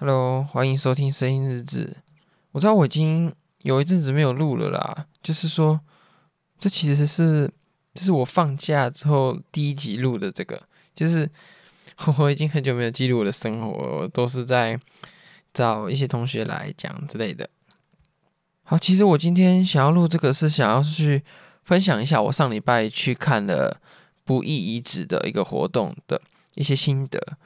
Hello，欢迎收听声音日志。我知道我已经有一阵子没有录了啦，就是说，这其实是这是我放假之后第一集录的。这个就是 我已经很久没有记录我的生活，都是在找一些同学来讲之类的。好，其实我今天想要录这个，是想要去分享一下我上礼拜去看了不义遗址的一个活动的一些心得。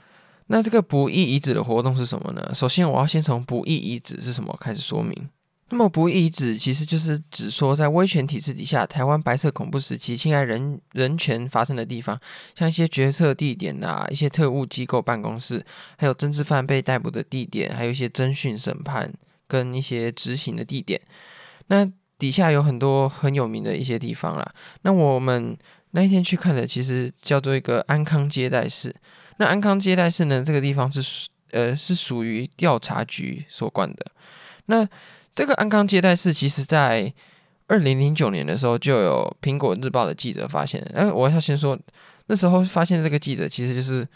那这个不义遗址的活动是什么呢？首先，我要先从不义遗址是什么开始说明。那么，不义遗址其实就是指说，在威权体制底下，台湾白色恐怖时期侵害人人权发生的地方，像一些决策地点啊，一些特务机构办公室，还有政治犯被逮捕的地点，还有一些侦讯审判跟一些执行的地点。那底下有很多很有名的一些地方啦。那我们那一天去看的，其实叫做一个安康接待室。那安康接待室呢？这个地方是呃是属于调查局所管的。那这个安康接待室，其实在二零零九年的时候，就有苹果日报的记者发现。哎，我要先说，那时候发现这个记者，其实就是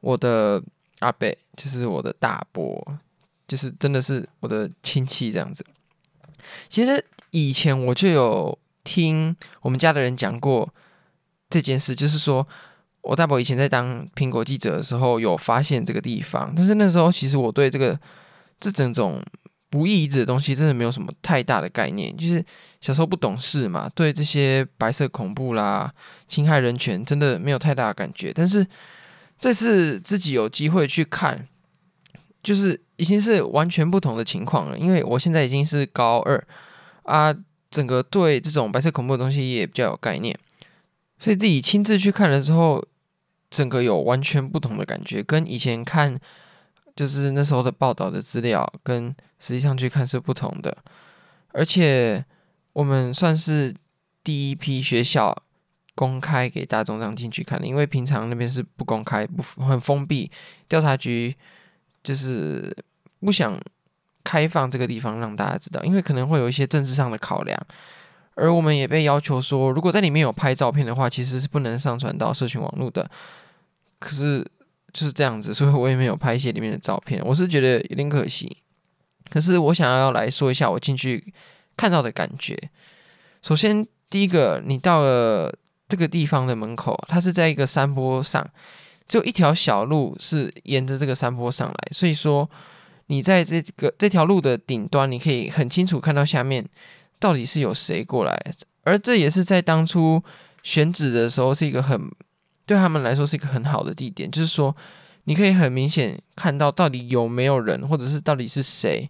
我的阿伯，就是我的大伯，就是真的是我的亲戚这样子。其实以前我就有听我们家的人讲过这件事，就是说。我大伯以前在当苹果记者的时候，有发现这个地方，但是那时候其实我对这个这整种不义遗址的东西真的没有什么太大的概念，就是小时候不懂事嘛，对这些白色恐怖啦、侵害人权真的没有太大的感觉。但是这次自己有机会去看，就是已经是完全不同的情况了，因为我现在已经是高二啊，整个对这种白色恐怖的东西也比较有概念，所以自己亲自去看了之后。整个有完全不同的感觉，跟以前看就是那时候的报道的资料，跟实际上去看是不同的。而且我们算是第一批学校公开给大众这样进去看的，因为平常那边是不公开、不很封闭，调查局就是不想开放这个地方让大家知道，因为可能会有一些政治上的考量。而我们也被要求说，如果在里面有拍照片的话，其实是不能上传到社群网络的。可是就是这样子，所以我也没有拍一些里面的照片。我是觉得有点可惜。可是我想要来说一下我进去看到的感觉。首先，第一个，你到了这个地方的门口，它是在一个山坡上，只有一条小路是沿着这个山坡上来，所以说你在这个这条路的顶端，你可以很清楚看到下面。到底是有谁过来？而这也是在当初选址的时候，是一个很对他们来说是一个很好的地点。就是说，你可以很明显看到到底有没有人，或者是到底是谁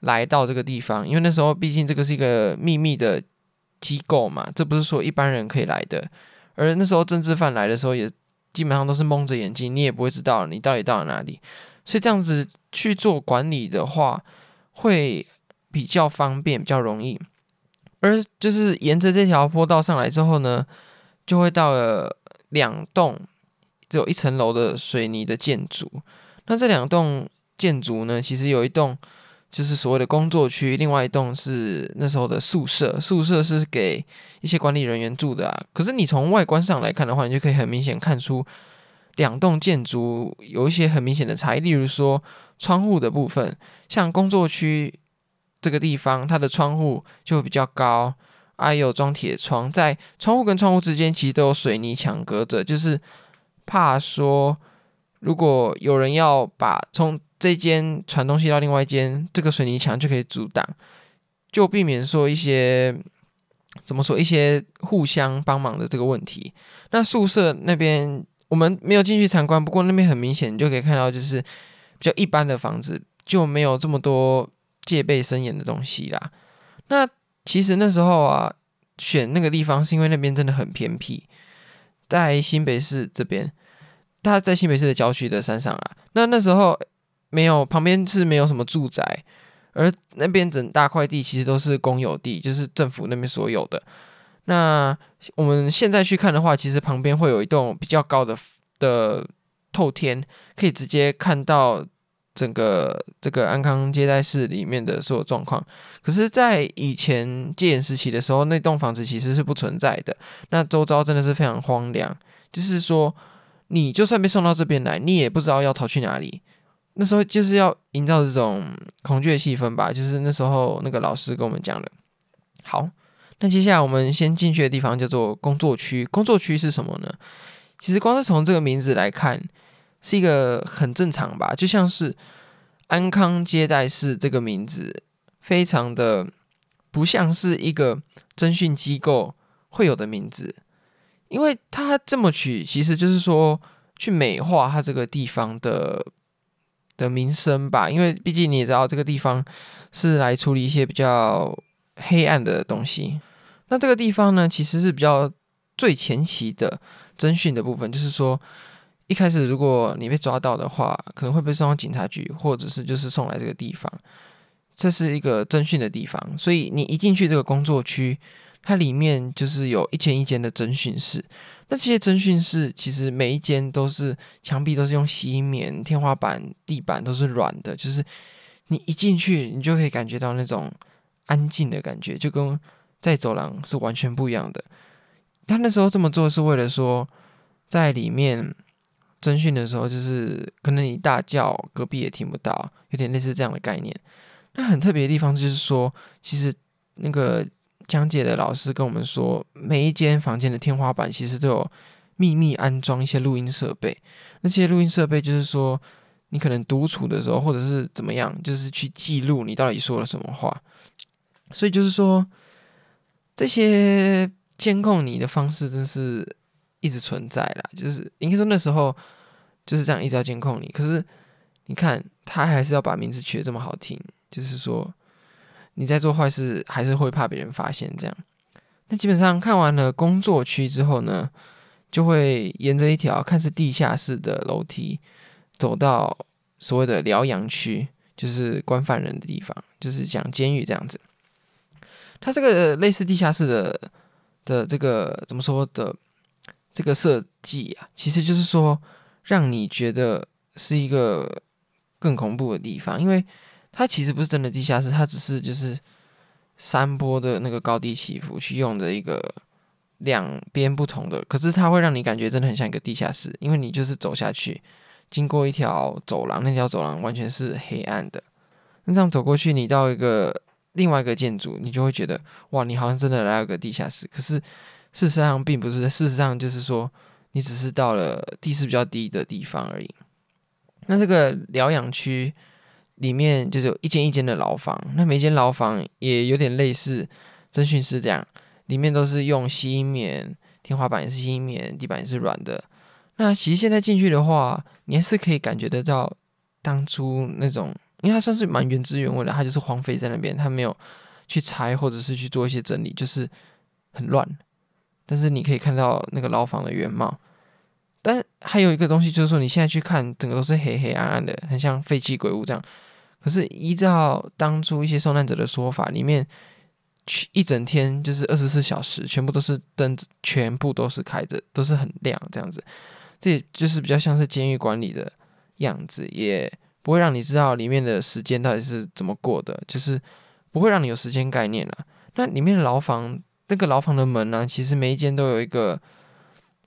来到这个地方。因为那时候毕竟这个是一个秘密的机构嘛，这不是说一般人可以来的。而那时候政治犯来的时候，也基本上都是蒙着眼睛，你也不会知道你到底到了哪里。所以这样子去做管理的话，会比较方便，比较容易。而就是沿着这条坡道上来之后呢，就会到了两栋只有一层楼的水泥的建筑。那这两栋建筑呢，其实有一栋就是所谓的工作区，另外一栋是那时候的宿舍。宿舍是给一些管理人员住的啊。可是你从外观上来看的话，你就可以很明显看出两栋建筑有一些很明显的差异。例如说窗户的部分，像工作区。这个地方它的窗户就会比较高，还有装铁窗，在窗户跟窗户之间其实都有水泥墙隔着，就是怕说如果有人要把从这间传东西到另外一间，这个水泥墙就可以阻挡，就避免说一些怎么说一些互相帮忙的这个问题。那宿舍那边我们没有进去参观，不过那边很明显就可以看到，就是比较一般的房子就没有这么多。戒备森严的东西啦。那其实那时候啊，选那个地方是因为那边真的很偏僻，在新北市这边，它在新北市的郊区的山上啊。那那时候没有旁边是没有什么住宅，而那边整大块地其实都是公有地，就是政府那边所有的。那我们现在去看的话，其实旁边会有一栋比较高的的透天，可以直接看到。整个这个安康接待室里面的所有状况，可是，在以前戒严时期的时候，那栋房子其实是不存在的。那周遭真的是非常荒凉，就是说，你就算被送到这边来，你也不知道要逃去哪里。那时候就是要营造这种恐惧的气氛吧，就是那时候那个老师跟我们讲的。好，那接下来我们先进去的地方叫做工作区。工作区是什么呢？其实光是从这个名字来看，是一个很正常吧，就像是安康接待室这个名字，非常的不像是一个侦讯机构会有的名字，因为它这么取，其实就是说去美化它这个地方的。的名声吧，因为毕竟你也知道，这个地方是来处理一些比较黑暗的东西。那这个地方呢，其实是比较最前期的侦讯的部分，就是说一开始如果你被抓到的话，可能会被送到警察局，或者是就是送来这个地方，这是一个侦讯的地方。所以你一进去这个工作区，它里面就是有一间一间的侦讯室。那这些侦讯室其实每一间都是墙壁都是用吸音棉，天花板、地板都是软的，就是你一进去，你就可以感觉到那种安静的感觉，就跟在走廊是完全不一样的。他那时候这么做是为了说，在里面征讯的时候，就是可能你大叫，隔壁也听不到，有点类似这样的概念。那很特别的地方就是说，其实那个。讲解的老师跟我们说，每一间房间的天花板其实都有秘密安装一些录音设备。那些录音设备就是说，你可能独处的时候，或者是怎么样，就是去记录你到底说了什么话。所以就是说，这些监控你的方式真是一直存在啦。就是应该说那时候就是这样一直要监控你。可是你看，他还是要把名字取得这么好听，就是说。你在做坏事，还是会怕别人发现这样。那基本上看完了工作区之后呢，就会沿着一条看似地下室的楼梯，走到所谓的疗养区，就是关犯人的地方，就是讲监狱这样子。它这个类似地下室的的这个怎么说的这个设计啊，其实就是说让你觉得是一个更恐怖的地方，因为。它其实不是真的地下室，它只是就是山坡的那个高低起伏去用的一个两边不同的，可是它会让你感觉真的很像一个地下室，因为你就是走下去，经过一条走廊，那条走廊完全是黑暗的。那这样走过去，你到一个另外一个建筑，你就会觉得哇，你好像真的来了个地下室。可是事实上并不是，事实上就是说你只是到了地势比较低的地方而已。那这个疗养区。里面就是有一间一间的牢房，那每间牢房也有点类似侦讯室这样，里面都是用吸音棉，天花板也是吸音棉，地板也是软的。那其实现在进去的话，你还是可以感觉得到当初那种，因为它算是蛮原汁原味的，它就是荒废在那边，它没有去拆或者是去做一些整理，就是很乱。但是你可以看到那个牢房的原貌。但还有一个东西就是说，你现在去看，整个都是黑黑暗暗的，很像废弃鬼屋这样。可是依照当初一些受难者的说法，里面去一整天就是二十四小时，全部都是灯，全部都是开着，都是很亮这样子。这也就是比较像是监狱管理的样子，也不会让你知道里面的时间到底是怎么过的，就是不会让你有时间概念了。那里面的牢房，那个牢房的门呢、其实每一间都有一个。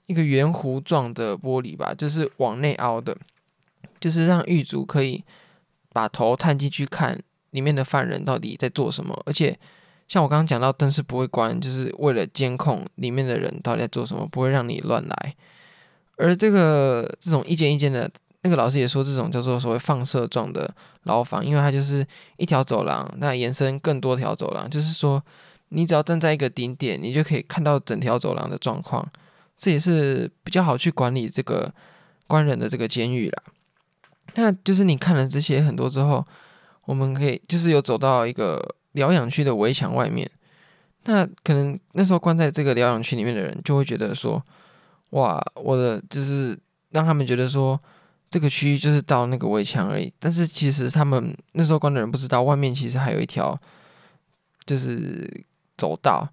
一个圆弧状的玻璃吧，就是往内凹的，就是让狱卒可以把头探进去看里面的犯人到底在做什么。而且，像我刚刚讲到，灯是不会关，就是为了监控里面的人到底在做什么，不会让你乱来。而这个这种一间一间的，那个老师也说，这种叫做所谓放射状的牢房，因为它就是一条走廊，那延伸更多条走廊，就是说你只要站在一个顶点，你就可以看到整条走廊的状况。这也是比较好去管理这个关人的这个监狱啦。那就是你看了这些很多之后，我们可以就是有走到一个疗养区的围墙外面。那可能那时候关在这个疗养区里面的人就会觉得说，哇，我的就是让他们觉得说这个区域就是到那个围墙而已。但是其实他们那时候关的人不知道，外面其实还有一条就是走道。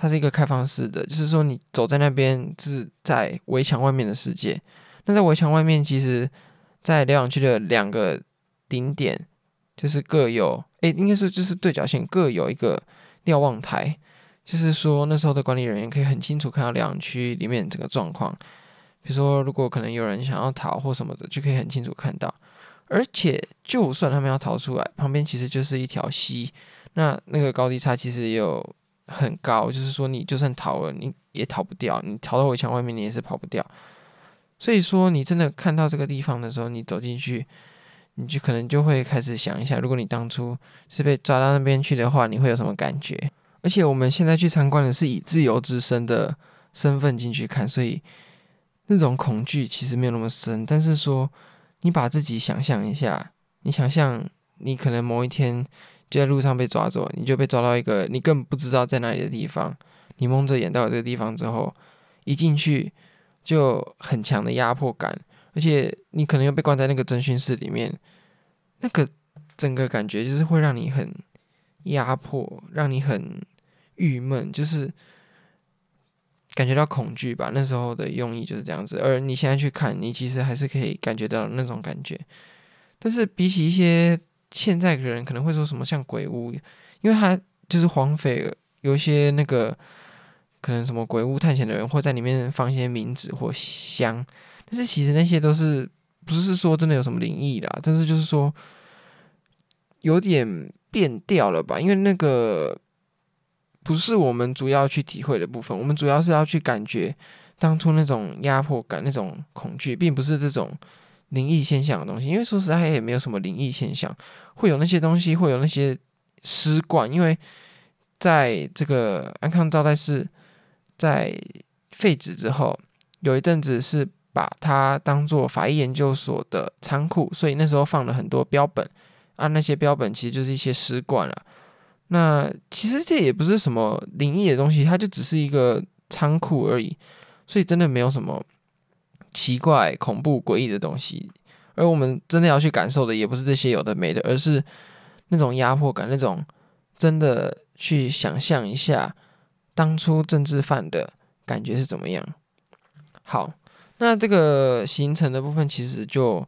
它是一个开放式的，就是说你走在那边是在围墙外面的世界。那在围墙外面，其实，在疗养区的两个顶点，就是各有，诶，应该是就是对角线各有一个瞭望台，就是说那时候的管理人员可以很清楚看到疗养区里面整个状况。比如说，如果可能有人想要逃或什么的，就可以很清楚看到。而且就算他们要逃出来，旁边其实就是一条溪，那那个高低差其实也有很高，就是说你就算逃了，你也逃不掉，你逃到围墙外面，你也是跑不掉。所以说，你真的看到这个地方的时候，你走进去，你就可能就会开始想一下，如果你当初是被抓到那边去的话，你会有什么感觉？而且我们现在去参观的是以自由之身的身份进去看，所以那种恐惧其实没有那么深。但是说，你把自己想象一下，你想象你可能某一天就在路上被抓走，你就被抓到一个你根本不知道在哪里的地方，你蒙着眼到了这个地方之后，一进去就很强的压迫感，而且你可能又被关在那个侦讯室里面，那个整个感觉就是会让你很压迫，让你很郁闷，就是。感觉到恐惧吧，那时候的用意就是这样子。而你现在去看，你其实还是可以感觉到那种感觉。但是比起一些现在的人可能会说什么像鬼屋，因为他就是黄匪，有一些那个可能什么鬼屋探险的人会在里面放一些冥纸或香，但是其实那些都是不是说真的有什么灵异啦，但是就是说有点变调了吧，因为那个。不是我们主要去体会的部分，我们主要是要去感觉当初那种压迫感、那种恐惧，并不是这种灵异现象的东西。因为说实在，也没有什么灵异现象，会有那些东西，会有那些尸罐。因为在这个安康招待室在废止之后，有一阵子是把它当做法医研究所的仓库，所以那时候放了很多标本啊，那些标本其实就是一些尸罐了。那其实这也不是什么灵异的东西，它就只是一个仓库而已，所以真的没有什么奇怪、恐怖、诡异的东西。而我们真的要去感受的，也不是这些有的没的，而是那种压迫感，那种真的去想象一下当初政治犯的感觉是怎么样。好，那这个行程的部分其实就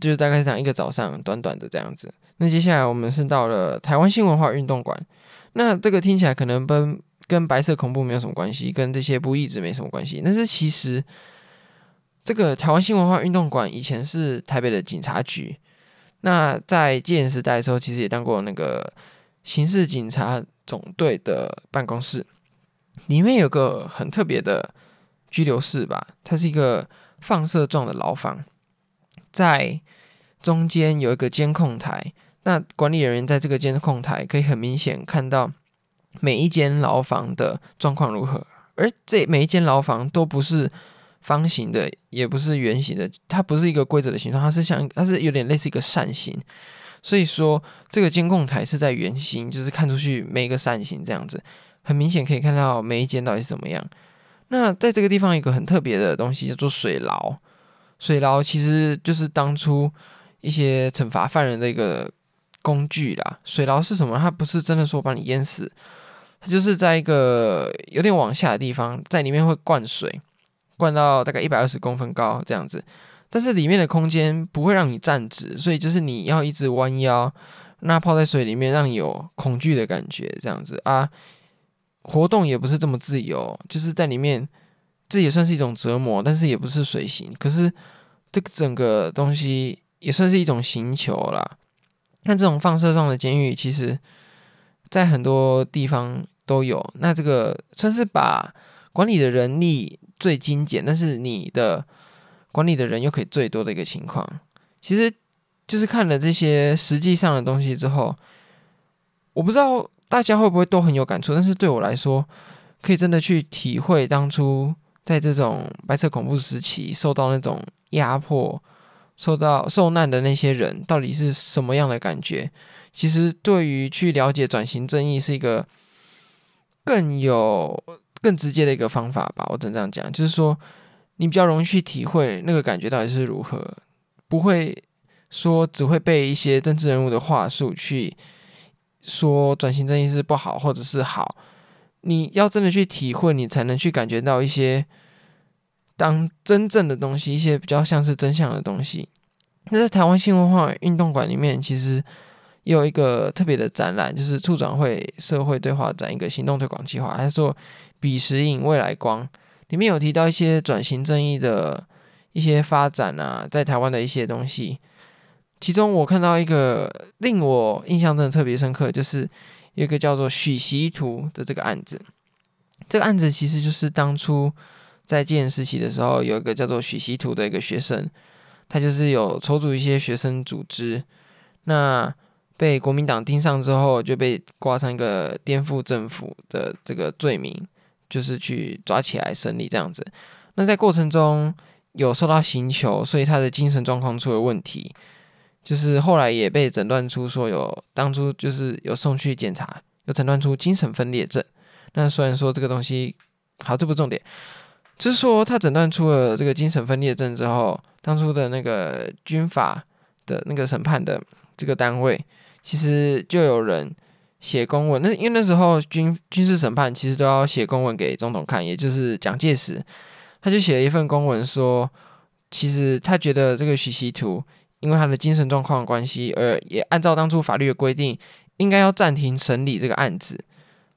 就大概是讲一个早上，短短的这样子。那接下来我们是到了台湾新文化运动馆，那这个听起来可能跟跟白色恐怖没有什么关系，跟这些不义之没什么关系。但是其实这个台湾新文化运动馆以前是台北的警察局，那在戒严时代的时候，其实也当过那个刑事警察总队的办公室，里面有个很特别的拘留室吧，它是一个放射状的牢房，在中间有一个监控台。那管理人员在这个监控台可以很明显看到每一间牢房的状况如何，而这每一间牢房都不是方形的，也不是圆形的，它不是一个规则的形状，它是像它是有点类似一个扇形，所以说这个监控台是在圆形，就是看出去每一个扇形这样子，很明显可以看到每一间到底是怎么样。那在这个地方有一个很特别的东西叫做水牢，水牢其实就是当初一些惩罚犯人的一个。工具啦，水牢是什么？它不是真的说把你淹死，它就是在一个有点往下的地方，在里面会灌水，灌到大概一百二十公分高这样子。但是里面的空间不会让你站直，所以就是你要一直弯腰，那泡在水里面，让你有恐惧的感觉这样子啊。活动也不是这么自由，就是在里面，这也算是一种折磨，但是也不是水刑。可是这个整个东西也算是一种刑求啦。那这种放射状的监狱，其实，在很多地方都有。那这个算是把管理的人力最精简，但是你的管理的人又可以最多的一个情况。其实，就是看了这些实际上的东西之后，我不知道大家会不会都很有感触。但是对我来说，可以真的去体会当初在这种白色恐怖时期受到那种压迫。受到受难的那些人到底是什么样的感觉？其实对于去了解转型正义是一个更有更直接的一个方法吧。我只能这样讲，就是说你比较容易去体会那个感觉到底是如何，不会说只会被一些政治人物的话术去说转型正义是不好或者是好。你要真的去体会，你才能去感觉到一些。当真正的东西，一些比较像是真相的东西，那在台湾新文化运动馆里面，其实也有一个特别的展览，就是促转会社会对话展一个行动推广计划，还是做彼时影未来光，里面有提到一些转型正义的一些发展啊，在台湾的一些东西。其中我看到一个令我印象真的特别深刻，就是一个叫做许习图的这个案子。这个案子其实就是当初在戒严时期的时候，有一个叫做许习图的一个学生，他就是有筹组一些学生组织，那被国民党盯上之后，就被挂上一个颠覆政府的这个罪名，就是去抓起来审理这样子。那在过程中有受到刑求，所以他的精神状况出了问题。就是后来也被诊断出说有当初就是有送去检查，有诊断出精神分裂症。那虽然说这个东西好，这不重点，就是说他诊断出了这个精神分裂症之后，当初的那个军法的那个审判的这个单位，其实就有人写公文。那因为那时候军军事审判其实都要写公文给总统看，也就是蒋介石，他就写了一份公文说，其实他觉得这个许习图。因为他的精神状况关系，而也按照当初法律的规定，应该要暂停审理这个案子。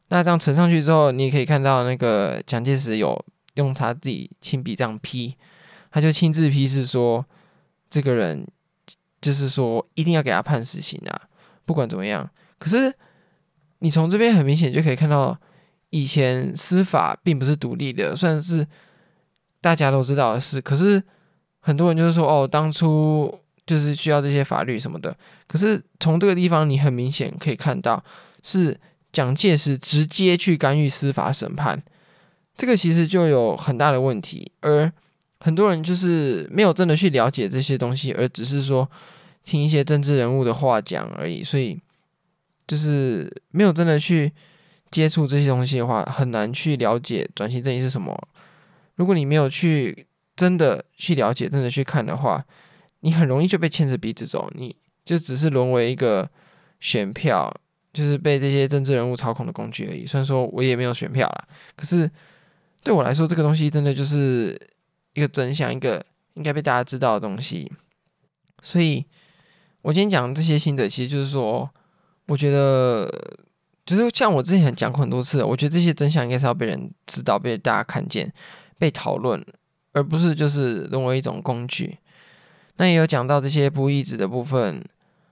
那这样呈上去之后，你也可以看到那个蒋介石有用他自己亲笔这样批，他就亲自批示说，这个人就是说一定要给他判死刑啊，不管怎么样。可是你从这边很明显就可以看到，以前司法并不是独立的，算是大家都知道的事。可是很多人就是说，哦，当初。就是需要这些法律什么的，可是从这个地方你很明显可以看到，是蒋介石直接去干预司法审判，这个其实就有很大的问题，而很多人就是没有真的去了解这些东西，而只是说听一些政治人物的话讲而已，所以就是没有真的去接触这些东西的话，很难去了解转型正义是什么。如果你没有去真的去了解，真的去看的话，你很容易就被牵着鼻子走，你就只是沦为一个选票，就是被这些政治人物操控的工具而已。虽然说我也没有选票啦，可是对我来说，这个东西真的就是一个真相，一个应该被大家知道的东西。所以，我今天讲这些心得，其实就是说，我觉得就是像我之前讲过很多次，我觉得这些真相应该是要被人知道、被大家看见、被讨论，而不是就是沦为一种工具。那也有讲到这些不义子的部分，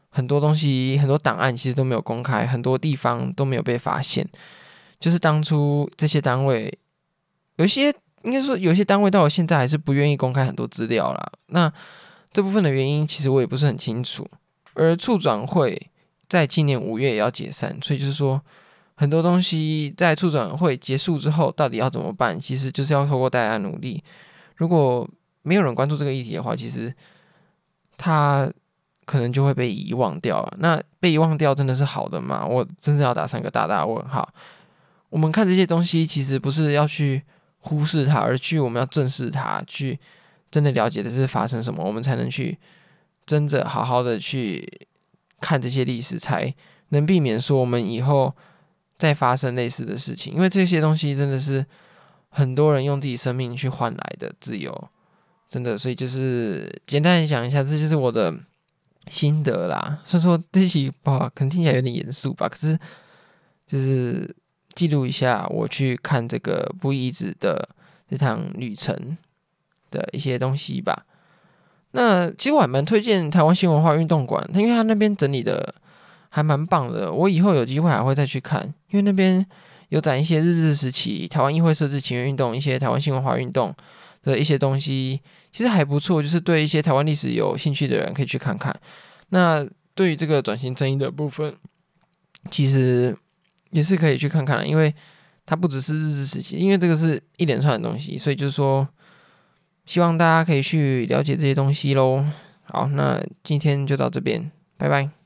很多东西、很多档案其实都没有公开，很多地方都没有被发现。就是当初这些单位，有些应该说有些单位到了现在还是不愿意公开很多资料啦。那这部分的原因其实我也不是很清楚。而促转会在今年五月也要解散，所以就是说很多东西在促转会结束之后到底要怎么办，其实就是要透过大家努力。如果没有人关注这个议题的话，其实。他可能就会被遗忘掉了。那被遗忘掉真的是好的吗？我真的要打上个大大问号。我们看这些东西，其实不是要去忽视它，而去我们要正视它，去真的了解这是发生什么，我们才能去真的好好的去看这些历史，才能避免说我们以后再发生类似的事情。因为这些东西真的是很多人用自己生命去换来的自由。真的，所以就是简单讲一下，这就是我的心得啦。虽然说这期吧，可能听起来有点严肃吧，可是就是记录一下我去看这个不义子的这趟旅程的一些东西吧。那其实我还蛮推荐台湾新文化运动馆，因为它那边整理的还蛮棒的。我以后有机会还会再去看，因为那边有展一些日治时期台湾议会设置请愿运动，一些台湾新文化运动的一些东西。其实还不错，就是对一些台湾历史有兴趣的人可以去看看。那对于这个转型正义的部分，其实也是可以去看看的，因为它不只是日治时期，因为这个是一连串的东西，所以就是说，希望大家可以去了解这些东西喽。好，那今天就到这边，拜拜。